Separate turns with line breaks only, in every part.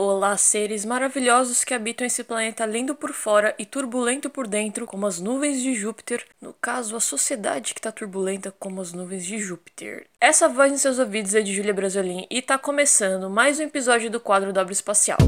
Olá, seres maravilhosos que habitam esse planeta lindo por fora e turbulento por dentro, como as nuvens de Júpiter. No caso, a sociedade que tá turbulenta como as nuvens de Júpiter. Essa voz em seus ouvidos é de Júlia Brasolin e tá começando mais um episódio do quadro Dobro Espacial.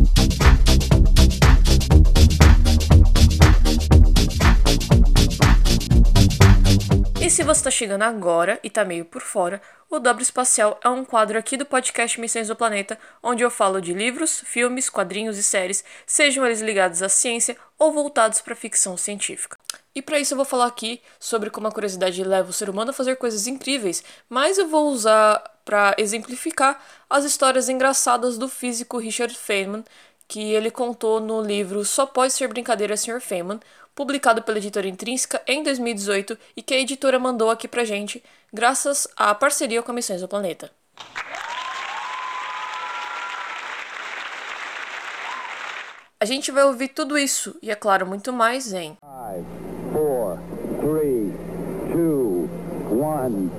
E se você está chegando agora e tá meio por fora, o Dobro Espacial é um quadro aqui do podcast Missões do Planeta, onde eu falo de livros, filmes, quadrinhos e séries, sejam eles ligados à ciência ou voltados para ficção científica. E para isso eu vou falar aqui sobre como a curiosidade leva o ser humano a fazer coisas incríveis, mas eu vou usar para exemplificar as histórias engraçadas do físico Richard Feynman, que ele contou no livro Só Pode Ser Brincadeira, Sr. Feynman, publicado pela editora Intrínseca em 2018 e que a editora mandou aqui pra gente, graças à parceria com a Missões do Planeta. A gente vai ouvir tudo isso e, é claro, muito mais em. Five, four, three, two, one,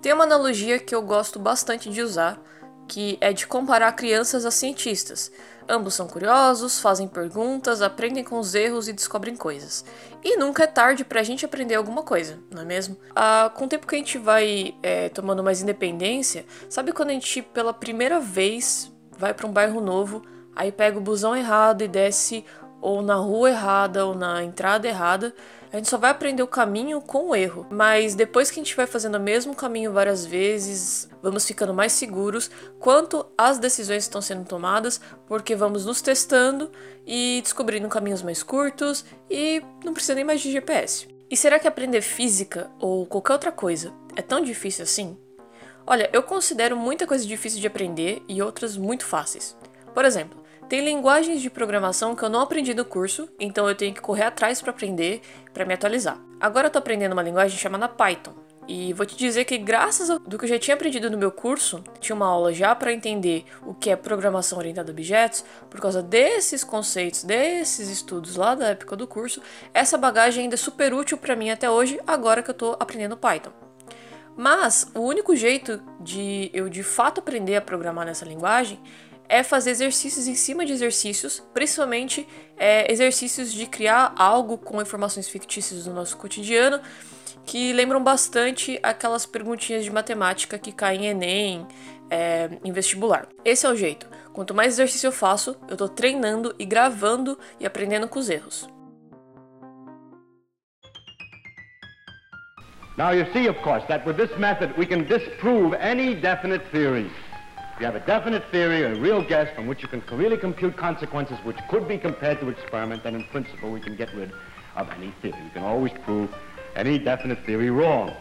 Tem uma analogia que eu gosto bastante de usar, que é de comparar crianças a cientistas. Ambos são curiosos, fazem perguntas, aprendem com os erros e descobrem coisas. E nunca é tarde pra gente aprender alguma coisa, não é mesmo? Ah, com o tempo que a gente vai é, tomando mais independência, sabe quando a gente pela primeira vez vai para um bairro novo, aí pega o busão errado e desce ou na rua errada ou na entrada errada, a gente só vai aprender o caminho com o erro. Mas depois que a gente vai fazendo o mesmo caminho várias vezes, vamos ficando mais seguros quanto as decisões estão sendo tomadas, porque vamos nos testando e descobrindo caminhos mais curtos e não precisa nem mais de GPS. E será que aprender física ou qualquer outra coisa é tão difícil assim? Olha, eu considero muita coisa difícil de aprender e outras muito fáceis. Por exemplo, tem linguagens de programação que eu não aprendi no curso, então eu tenho que correr atrás para aprender, para me atualizar. Agora eu tô aprendendo uma linguagem chamada Python. E vou te dizer que graças ao do que eu já tinha aprendido no meu curso, tinha uma aula já para entender o que é programação orientada a objetos, por causa desses conceitos, desses estudos lá da época do curso, essa bagagem ainda é super útil para mim até hoje, agora que eu tô aprendendo Python. Mas o único jeito de eu de fato aprender a programar nessa linguagem é fazer exercícios em cima de exercícios, principalmente é, exercícios de criar algo com informações fictícias do nosso cotidiano, que lembram bastante aquelas perguntinhas de matemática que caem em Enem, é, em vestibular. Esse é o jeito. Quanto mais exercício eu faço, eu estou treinando e gravando e aprendendo com os erros. Now you see, of course, that with this method we can disprove any definite. If you have a definite theory, or a real guess from which you can really compute consequences which could be compared to experiment, then in principle we can get rid of any theory. We can always prove any definite theory wrong.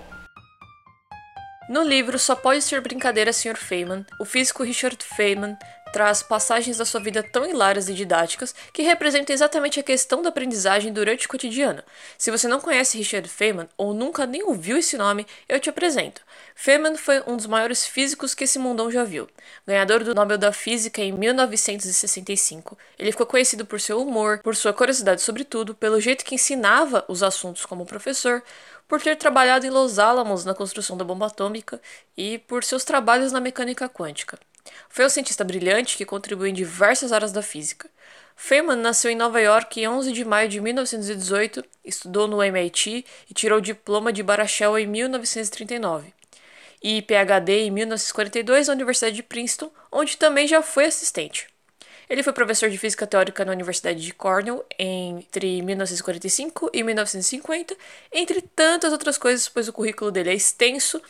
No livro Só Pode Ser Brincadeira, Sr. Feynman, o físico Richard Feynman traz passagens da sua vida tão hilárias e didáticas que representam exatamente a questão da aprendizagem durante o cotidiano. Se você não conhece Richard Feynman ou nunca nem ouviu esse nome, eu te apresento. Feynman foi um dos maiores físicos que esse mundão já viu. Ganhador do Nobel da Física em 1965, ele ficou conhecido por seu humor, por sua curiosidade sobre tudo, pelo jeito que ensinava os assuntos como professor, por ter trabalhado em Los Alamos na construção da bomba atômica e por seus trabalhos na mecânica quântica. Foi um cientista brilhante que contribuiu em diversas áreas da física. Feynman nasceu em Nova York em 11 de maio de 1918, estudou no MIT e tirou o diploma de Barachel em 1939. E PhD em 1942 na Universidade de Princeton, onde também já foi assistente. Ele foi professor de física teórica na Universidade de Cornell entre 1945 e 1950, entre tantas outras coisas, pois o currículo dele é extenso,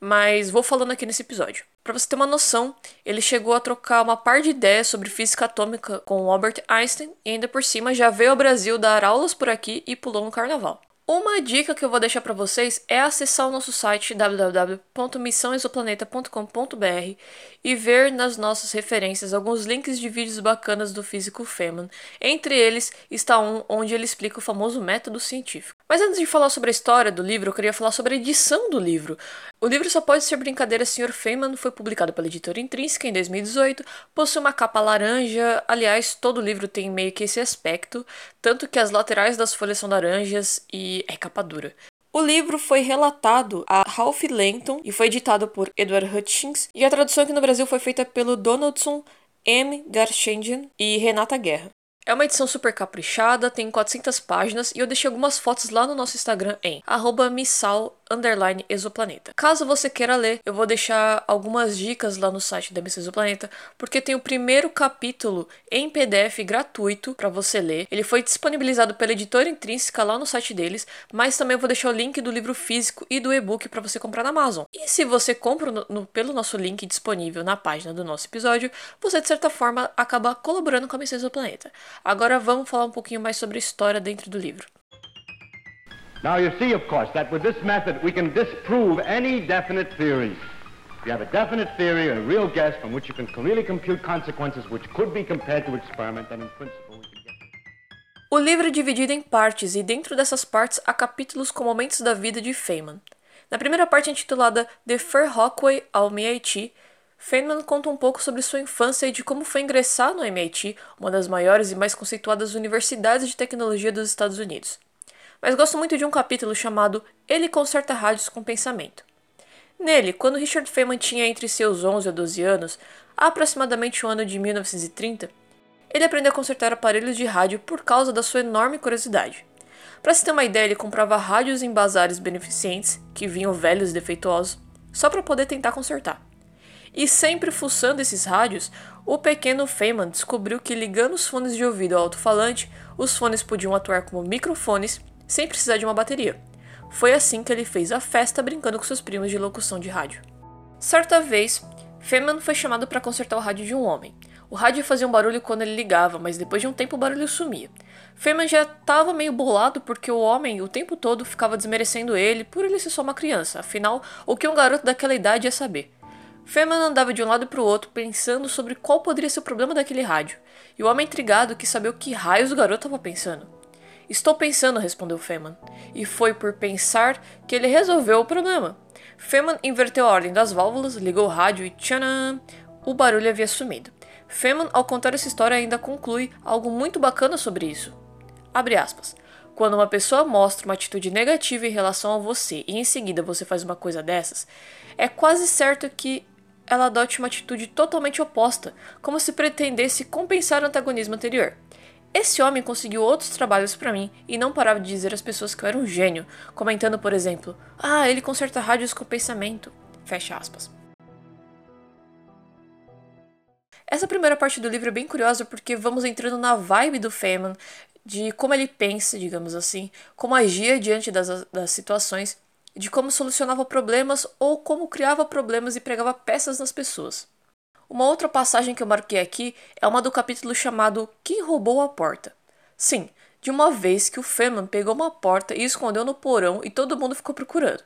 mas vou falando aqui nesse episódio. Para você ter uma noção, ele chegou a trocar uma par de ideias sobre física atômica com Albert Einstein e ainda por cima já veio ao Brasil dar aulas por aqui e pulou no carnaval. Uma dica que eu vou deixar para vocês é acessar o nosso site www.missãoexoplaneta.com.br e ver nas nossas referências alguns links de vídeos bacanas do físico Feynman. Entre eles está um onde ele explica o famoso método científico. Mas antes de falar sobre a história do livro, eu queria falar sobre a edição do livro. O livro Só Pode Ser Brincadeira, Sr. Feynman foi publicado pela editora Intrínseca em 2018, possui uma capa laranja, aliás, todo livro tem meio que esse aspecto, tanto que as laterais das folhas são laranjas e é capa dura. O livro foi relatado a Ralph Langton e foi editado por Edward Hutchins, e a tradução aqui no Brasil foi feita pelo Donaldson M. Garchendian e Renata Guerra. É uma edição super caprichada, tem 400 páginas e eu deixei algumas fotos lá no nosso Instagram em missal underline exoplaneta. Caso você queira ler, eu vou deixar algumas dicas lá no site da Missão Exoplaneta, porque tem o primeiro capítulo em PDF gratuito para você ler. Ele foi disponibilizado pela editora intrínseca lá no site deles, mas também eu vou deixar o link do livro físico e do e-book para você comprar na Amazon. E se você compra no, no, pelo nosso link disponível na página do nosso episódio, você de certa forma acaba colaborando com a Missão Exoplaneta. Agora vamos falar um pouquinho mais sobre a história dentro do livro.
Now, you see, of course, that with this method we can disprove any definite theory. You have a definite theory, a real guess from which you can really compute consequences which could be compared to experiment, and in principle we can.
O livro é dividido em partes e dentro dessas partes há capítulos com momentos da vida de Feynman. Na primeira parte intitulada The Fair Hawkway ao MIT, Feynman conta um pouco sobre sua infância e de como foi ingressar no MIT, uma das maiores e mais conceituadas universidades de tecnologia dos Estados Unidos mas gosto muito de um capítulo chamado Ele Conserta Rádios com Pensamento. Nele, quando Richard Feynman tinha entre seus 11 a 12 anos, aproximadamente o ano de 1930, ele aprendeu a consertar aparelhos de rádio por causa da sua enorme curiosidade. Para se ter uma ideia, ele comprava rádios em bazares beneficentes, que vinham velhos e defeituosos, só para poder tentar consertar. E sempre fuçando esses rádios, o pequeno Feynman descobriu que ligando os fones de ouvido ao alto-falante, os fones podiam atuar como microfones sem precisar de uma bateria. Foi assim que ele fez a festa brincando com seus primos de locução de rádio. Certa vez, Feynman foi chamado para consertar o rádio de um homem. O rádio fazia um barulho quando ele ligava, mas depois de um tempo o barulho sumia. Feynman já estava meio bolado porque o homem o tempo todo ficava desmerecendo ele por ele ser só uma criança. Afinal, o que um garoto daquela idade ia saber? Feynman andava de um lado para o outro pensando sobre qual poderia ser o problema daquele rádio. E o homem intrigado quis saber o que raios o garoto estava pensando. Estou pensando, respondeu Feynman. E foi por pensar que ele resolveu o problema. Feynman inverteu a ordem das válvulas, ligou o rádio e tchanã! O barulho havia sumido. Feynman, ao contar essa história, ainda conclui algo muito bacana sobre isso. Abre aspas. Quando uma pessoa mostra uma atitude negativa em relação a você e em seguida você faz uma coisa dessas, é quase certo que ela adote uma atitude totalmente oposta, como se pretendesse compensar o antagonismo anterior. Esse homem conseguiu outros trabalhos para mim e não parava de dizer às pessoas que eu era um gênio, comentando, por exemplo, ah, ele conserta rádios com pensamento. Fecha aspas. Essa primeira parte do livro é bem curiosa porque vamos entrando na vibe do Feynman, de como ele pensa, digamos assim, como agia diante das, das situações, de como solucionava problemas ou como criava problemas e pregava peças nas pessoas. Uma outra passagem que eu marquei aqui é uma do capítulo chamado Quem roubou a porta? Sim, de uma vez que o Feynman pegou uma porta e escondeu no porão e todo mundo ficou procurando.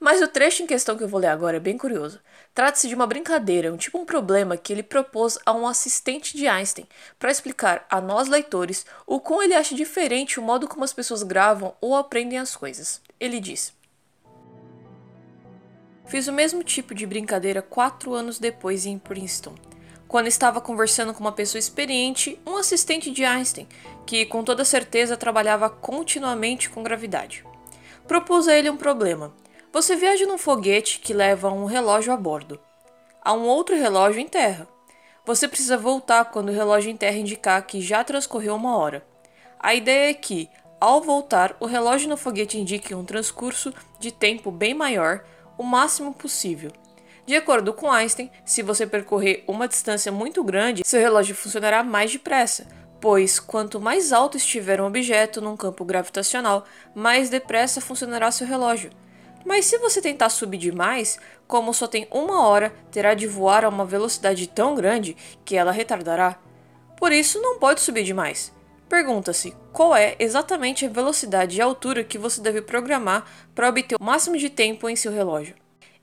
Mas o trecho em questão que eu vou ler agora é bem curioso. Trata-se de uma brincadeira, um tipo um problema que ele propôs a um assistente de Einstein para explicar a nós leitores o quão ele acha diferente o modo como as pessoas gravam ou aprendem as coisas. Ele diz: Fiz o mesmo tipo de brincadeira quatro anos depois em Princeton, quando estava conversando com uma pessoa experiente, um assistente de Einstein, que com toda certeza trabalhava continuamente com gravidade. Propus a ele um problema. Você viaja num foguete que leva um relógio a bordo. Há um outro relógio em terra. Você precisa voltar quando o relógio em terra indicar que já transcorreu uma hora. A ideia é que, ao voltar, o relógio no foguete indique um transcurso de tempo bem maior o máximo possível. De acordo com Einstein, se você percorrer uma distância muito grande, seu relógio funcionará mais depressa, pois quanto mais alto estiver um objeto num campo gravitacional, mais depressa funcionará seu relógio. Mas se você tentar subir demais, como só tem uma hora, terá de voar a uma velocidade tão grande que ela retardará. Por isso, não pode subir demais. Pergunta-se qual é exatamente a velocidade e altura que você deve programar para obter o máximo de tempo em seu relógio.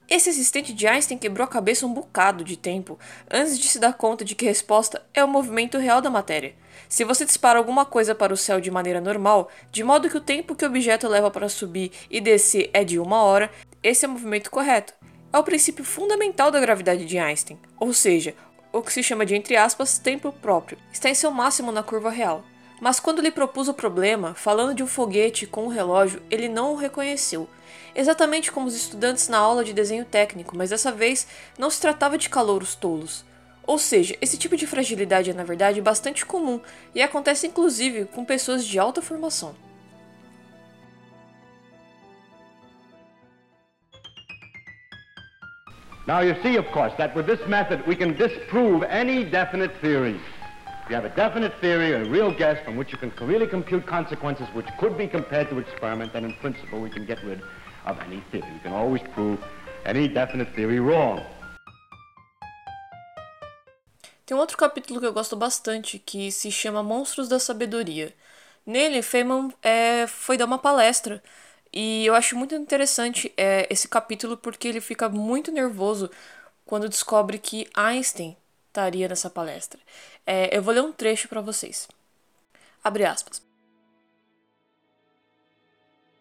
Esse assistente de Einstein quebrou a cabeça um bocado de tempo antes de se dar conta de que a resposta é o movimento real da matéria. Se você dispara alguma coisa para o céu de maneira normal, de modo que o tempo que o objeto leva para subir e descer é de uma hora, esse é o movimento correto. É o princípio fundamental da gravidade de Einstein, ou seja, o que se chama de entre aspas tempo próprio, está em seu máximo na curva real. Mas quando lhe propus o problema, falando de um foguete com um relógio, ele não o reconheceu. Exatamente como os estudantes na aula de desenho técnico, mas dessa vez não se tratava de calouros tolos. Ou seja, esse tipo de fragilidade é na verdade bastante comum e acontece inclusive com pessoas de alta formação.
Now you see, of course, that with this method we can disprove any definite. If you have a definite theory, a real guess from which you can really compute consequences which could be compared to experiment, then in principle we can get rid of any theory. We can always prove any definite theory wrong.
Tem um outro capítulo que eu gosto bastante que se chama Monstros da Sabedoria. Nele, Feynman é, foi dar uma palestra e eu acho muito interessante é, esse capítulo porque ele fica muito nervoso quando descobre que Einstein estaria nessa palestra. É, eu vou ler um trecho para vocês. Abre aspas.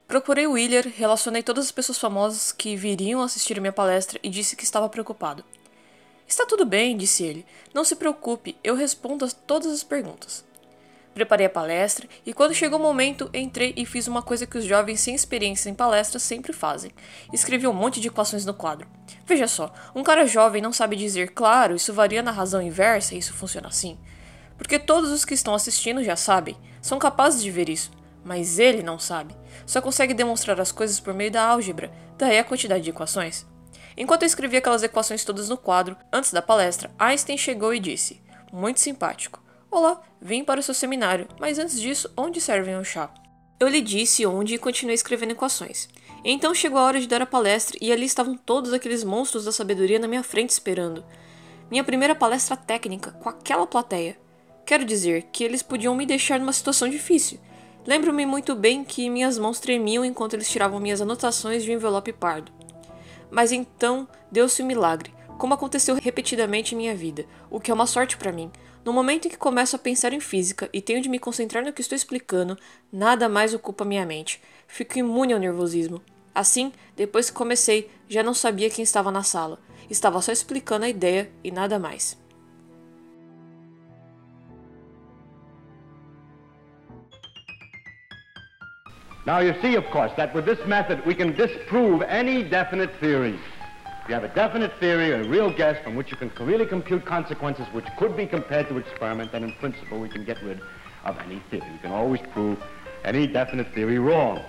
Procurei Wheeler, relacionei todas as pessoas famosas que viriam assistir minha palestra e disse que estava preocupado. Está tudo bem, disse ele. Não se preocupe, eu respondo a todas as perguntas. Preparei a palestra e, quando chegou o momento, entrei e fiz uma coisa que os jovens sem experiência em palestras sempre fazem: escrevi um monte de equações no quadro. Veja só, um cara jovem não sabe dizer, claro, isso varia na razão inversa e isso funciona assim. Porque todos os que estão assistindo já sabem, são capazes de ver isso, mas ele não sabe. Só consegue demonstrar as coisas por meio da álgebra, daí a quantidade de equações. Enquanto eu escrevia aquelas equações todas no quadro, antes da palestra, Einstein chegou e disse: Muito simpático. Olá, vim para o seu seminário, mas antes disso, onde servem o chá? Eu lhe disse onde e continuei escrevendo equações. Então chegou a hora de dar a palestra e ali estavam todos aqueles monstros da sabedoria na minha frente esperando. Minha primeira palestra técnica com aquela plateia. Quero dizer que eles podiam me deixar numa situação difícil. Lembro-me muito bem que minhas mãos tremiam enquanto eles tiravam minhas anotações de um envelope pardo. Mas então deu-se um milagre, como aconteceu repetidamente em minha vida, o que é uma sorte para mim. No momento em que começo a pensar em física e tenho de me concentrar no que estou explicando, nada mais ocupa minha mente. Fico imune ao nervosismo. Assim, depois que comecei, já não sabia quem estava na sala. Estava só explicando a ideia e nada mais.
Now you see, of course, that with this method we can disprove any definite. If you have a definite theory, a real guess from which you can really compute consequences which could be compared to experiment, then in principle we can get rid of any theory. We can always prove any definite theory wrong.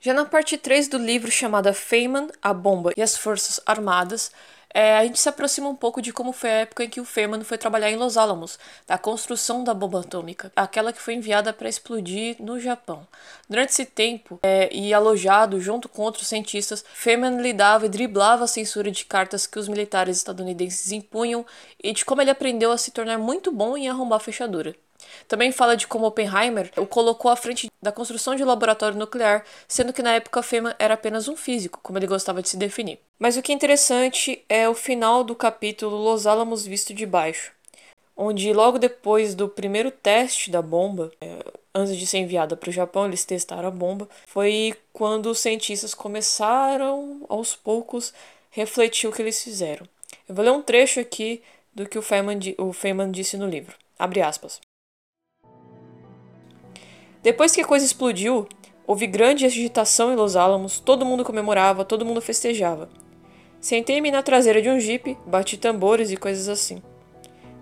Já na parte 3 do livro chamada Feynman, a bomba e as forças armadas, é, a gente se aproxima um pouco de como foi a época em que o Feynman foi trabalhar em Los Alamos, da construção da bomba atômica, aquela que foi enviada para explodir no Japão. Durante esse tempo, é, e alojado junto com outros cientistas, Feynman lidava e driblava a censura de cartas que os militares estadunidenses impunham e de como ele aprendeu a se tornar muito bom em arrombar fechadura. Também fala de como Oppenheimer o colocou à frente da construção de um laboratório nuclear, sendo que na época Feynman era apenas um físico, como ele gostava de se definir. Mas o que é interessante é o final do capítulo Los Alamos visto de baixo, onde logo depois do primeiro teste da bomba, é, antes de ser enviada para o Japão, eles testaram a bomba, foi quando os cientistas começaram aos poucos refletir o que eles fizeram. Eu vou ler um trecho aqui do que o Feynman, o Feynman disse no livro. Abre aspas. Depois que a coisa explodiu, houve grande agitação em Los Alamos, todo mundo comemorava, todo mundo festejava. Sentei-me na traseira de um jipe, bati tambores e coisas assim.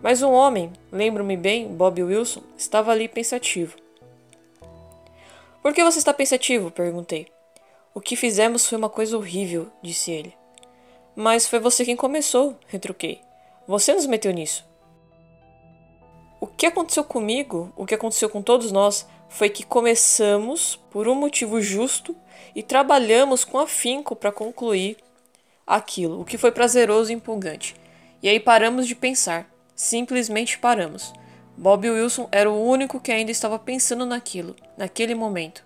Mas um homem, lembro-me bem, Bob Wilson, estava ali pensativo. Por que você está pensativo? perguntei. O que fizemos foi uma coisa horrível, disse ele. Mas foi você quem começou, retruquei. Você nos meteu nisso. O que aconteceu comigo, o que aconteceu com todos nós, foi que começamos por um motivo justo e trabalhamos com afinco para concluir aquilo, o que foi prazeroso e empolgante. E aí paramos de pensar, simplesmente paramos. Bob Wilson era o único que ainda estava pensando naquilo, naquele momento.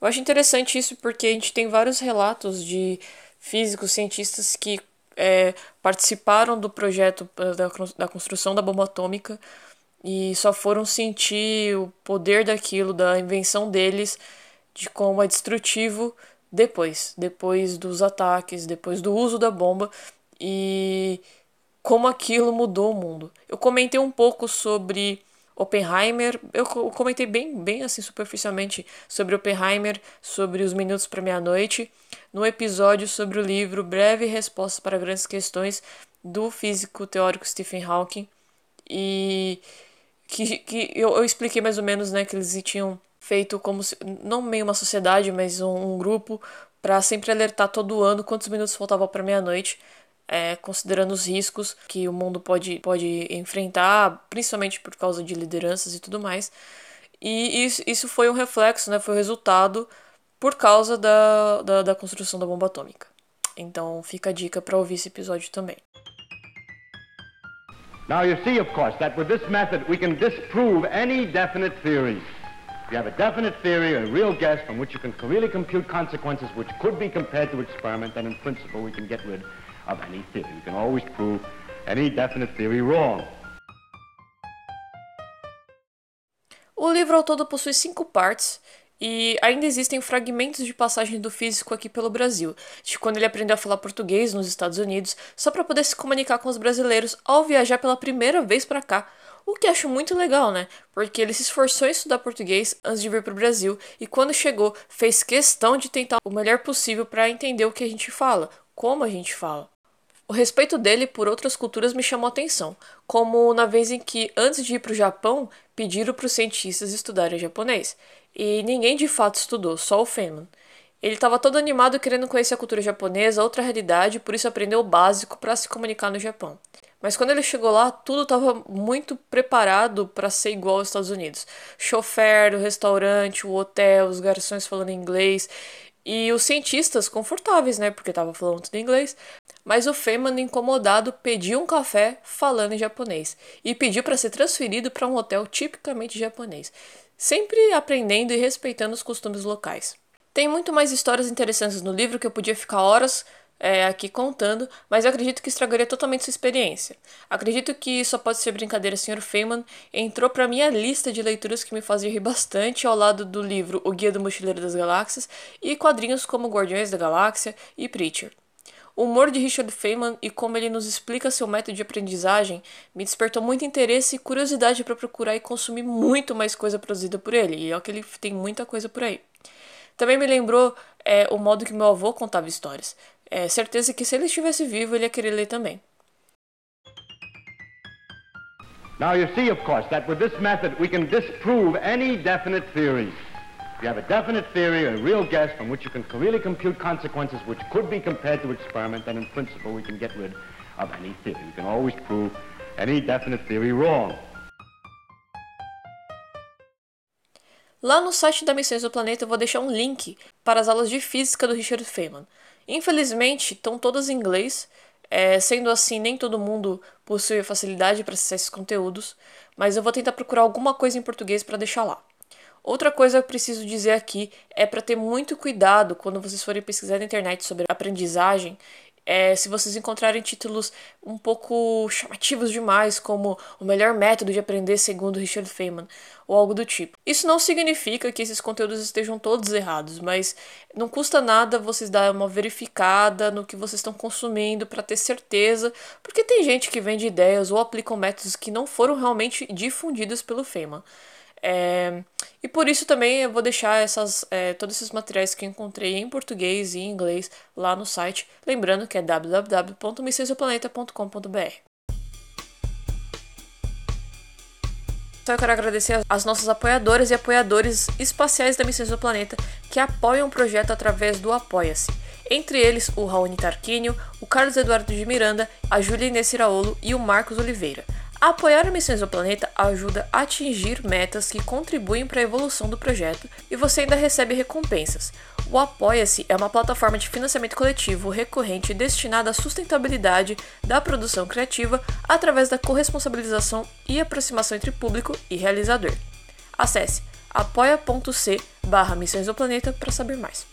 Eu acho interessante isso porque a gente tem vários relatos de físicos, cientistas que é, participaram do projeto eh, da, da construção da bomba atômica e só foram sentir o poder daquilo, da invenção deles, de como é destrutivo depois, depois dos ataques, depois do uso da bomba e como aquilo mudou o mundo. Eu comentei um pouco sobre Oppenheimer, eu comentei bem, bem assim superficialmente sobre Oppenheimer, sobre os minutos para meia-noite, no episódio sobre o livro Breve Resposta para Grandes Questões do físico teórico Stephen Hawking e que, que eu, eu expliquei mais ou menos né que eles tinham feito como se, não meio uma sociedade, mas um, um grupo para sempre alertar todo ano quantos minutos faltavam para meia-noite é, considerando os riscos que o mundo pode, pode enfrentar, principalmente por causa de lideranças e tudo mais. E isso, isso foi um reflexo, né, foi o resultado por causa da, da, da construção da bomba atômica. Então fica a dica para ouvir esse episódio também.
Now you see, of course, that with this method we can disprove any definite theory. If you have a definite theory, a real guess from which you can really compute consequences which could be compared to experiment, then in principle we can get rid of any theory. You can always prove any definite theory wrong.
O livro ao todo possui cinco partes e ainda existem fragmentos de passagem do físico aqui pelo Brasil, de quando ele aprendeu a falar português nos Estados Unidos, só para poder se comunicar com os brasileiros ao viajar pela primeira vez para cá. O que acho muito legal, né? Porque ele se esforçou em estudar português antes de vir para o Brasil e quando chegou fez questão de tentar o melhor possível para entender o que a gente fala, como a gente fala. O respeito dele por outras culturas me chamou a atenção, como na vez em que, antes de ir para o Japão, pediram para os cientistas estudarem japonês, e ninguém de fato estudou, só o Feynman. Ele estava todo animado querendo conhecer a cultura japonesa, outra realidade, por isso aprendeu o básico para se comunicar no Japão. Mas quando ele chegou lá, tudo estava muito preparado para ser igual aos Estados Unidos. Chofer, o restaurante, o hotel, os garçons falando inglês. E os cientistas confortáveis, né? Porque tava falando tudo inglês. Mas o Feynman, incomodado, pediu um café falando em japonês e pediu para ser transferido para um hotel tipicamente japonês, sempre aprendendo e respeitando os costumes locais. Tem muito mais histórias interessantes no livro que eu podia ficar horas é, aqui contando, mas acredito que estragaria totalmente sua experiência. Acredito que só pode ser brincadeira, Sr. Feynman entrou para minha lista de leituras que me fazia rir bastante ao lado do livro O Guia do Mochileiro das Galáxias e quadrinhos como Guardiões da Galáxia e Preacher. O humor de Richard Feynman e como ele nos explica seu método de aprendizagem me despertou muito interesse e curiosidade para procurar e consumir muito mais coisa produzida por ele, e é que ele tem muita coisa por aí. Também me lembrou é, o modo que meu avô contava histórias é certeza que se ele estivesse vivo, ele ia querer ler também.
Now you see, of course, that with this method we can disprove any definite theory. You have a definite theory, a real guess from which you can really compute consequences which could be compared to experiment, and in principle we can get rid of any theory. Can always prove any definite theory wrong.
Lá no site da Missões do Planeta eu vou deixar um link para as aulas de física do Richard Feynman. Infelizmente, estão todas em inglês, é, sendo assim, nem todo mundo possui facilidade para acessar esses conteúdos, mas eu vou tentar procurar alguma coisa em português para deixar lá. Outra coisa que eu preciso dizer aqui é para ter muito cuidado quando vocês forem pesquisar na internet sobre aprendizagem é, se vocês encontrarem títulos um pouco chamativos demais, como o melhor método de aprender segundo Richard Feynman, ou algo do tipo. Isso não significa que esses conteúdos estejam todos errados, mas não custa nada vocês dar uma verificada no que vocês estão consumindo para ter certeza, porque tem gente que vende ideias ou aplicam métodos que não foram realmente difundidos pelo Feynman. É, e por isso também eu vou deixar essas, é, todos esses materiais que encontrei em português e em inglês lá no site, lembrando que é www.missõesdoplaneta.com.br. Então eu quero agradecer às nossas apoiadoras e apoiadores espaciais da Missões do Planeta que apoiam o projeto através do Apoia-se. Entre eles, o Raoni Tarquínio, o Carlos Eduardo de Miranda, a Júlia Inês Iraolo e o Marcos Oliveira. Apoiar Missões ao Planeta ajuda a atingir metas que contribuem para a evolução do projeto e você ainda recebe recompensas. O Apoia-se é uma plataforma de financiamento coletivo recorrente destinada à sustentabilidade da produção criativa através da corresponsabilização e aproximação entre público e realizador. Acesse apoia.c barra Missões Planeta para saber mais.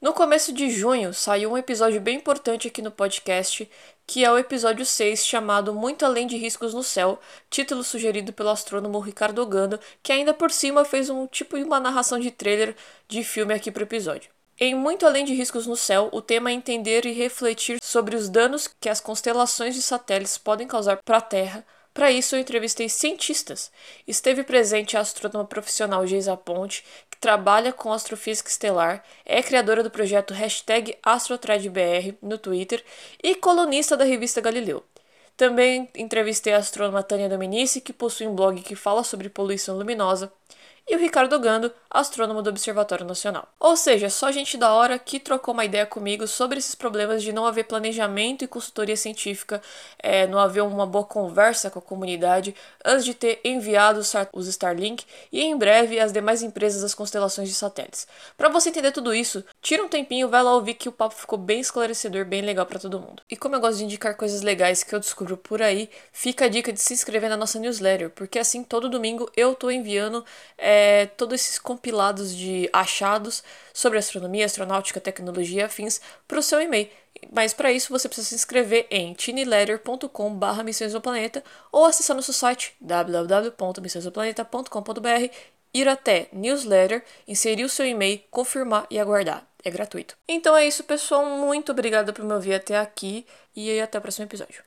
No começo de junho saiu um episódio bem importante aqui no podcast que é o episódio 6, chamado Muito Além de Riscos no Céu, título sugerido pelo astrônomo Ricardo Ogando, que ainda por cima fez um tipo de uma narração de trailer de filme aqui para o episódio. Em Muito Além de Riscos no Céu, o tema é entender e refletir sobre os danos que as constelações de satélites podem causar para a Terra. Para isso, eu entrevistei cientistas. Esteve presente a astrônoma profissional Geisa Ponte, que trabalha com astrofísica estelar, é criadora do projeto AstroTradBR no Twitter e colunista da revista Galileu. Também entrevistei a astrônoma Tânia Dominici, que possui um blog que fala sobre poluição luminosa e o Ricardo Gando, astrônomo do Observatório Nacional. Ou seja, só gente da hora que trocou uma ideia comigo sobre esses problemas de não haver planejamento e consultoria científica, é, não haver uma boa conversa com a comunidade antes de ter enviado os Starlink e em breve as demais empresas das constelações de satélites. Para você entender tudo isso, tira um tempinho, vai lá ouvir que o papo ficou bem esclarecedor, bem legal para todo mundo. E como eu gosto de indicar coisas legais que eu descubro por aí, fica a dica de se inscrever na nossa newsletter, porque assim todo domingo eu tô enviando é, todos esses compilados de achados sobre astronomia, astronáutica, tecnologia e afins para o seu e-mail. Mas para isso você precisa se inscrever em tinyletter.com.br Missões do Planeta ou acessar nosso site www.missõesdoplaneta.com.br, ir até newsletter, inserir o seu e-mail, confirmar e aguardar. É gratuito. Então é isso, pessoal. Muito obrigada por me ouvir até aqui e até o próximo episódio.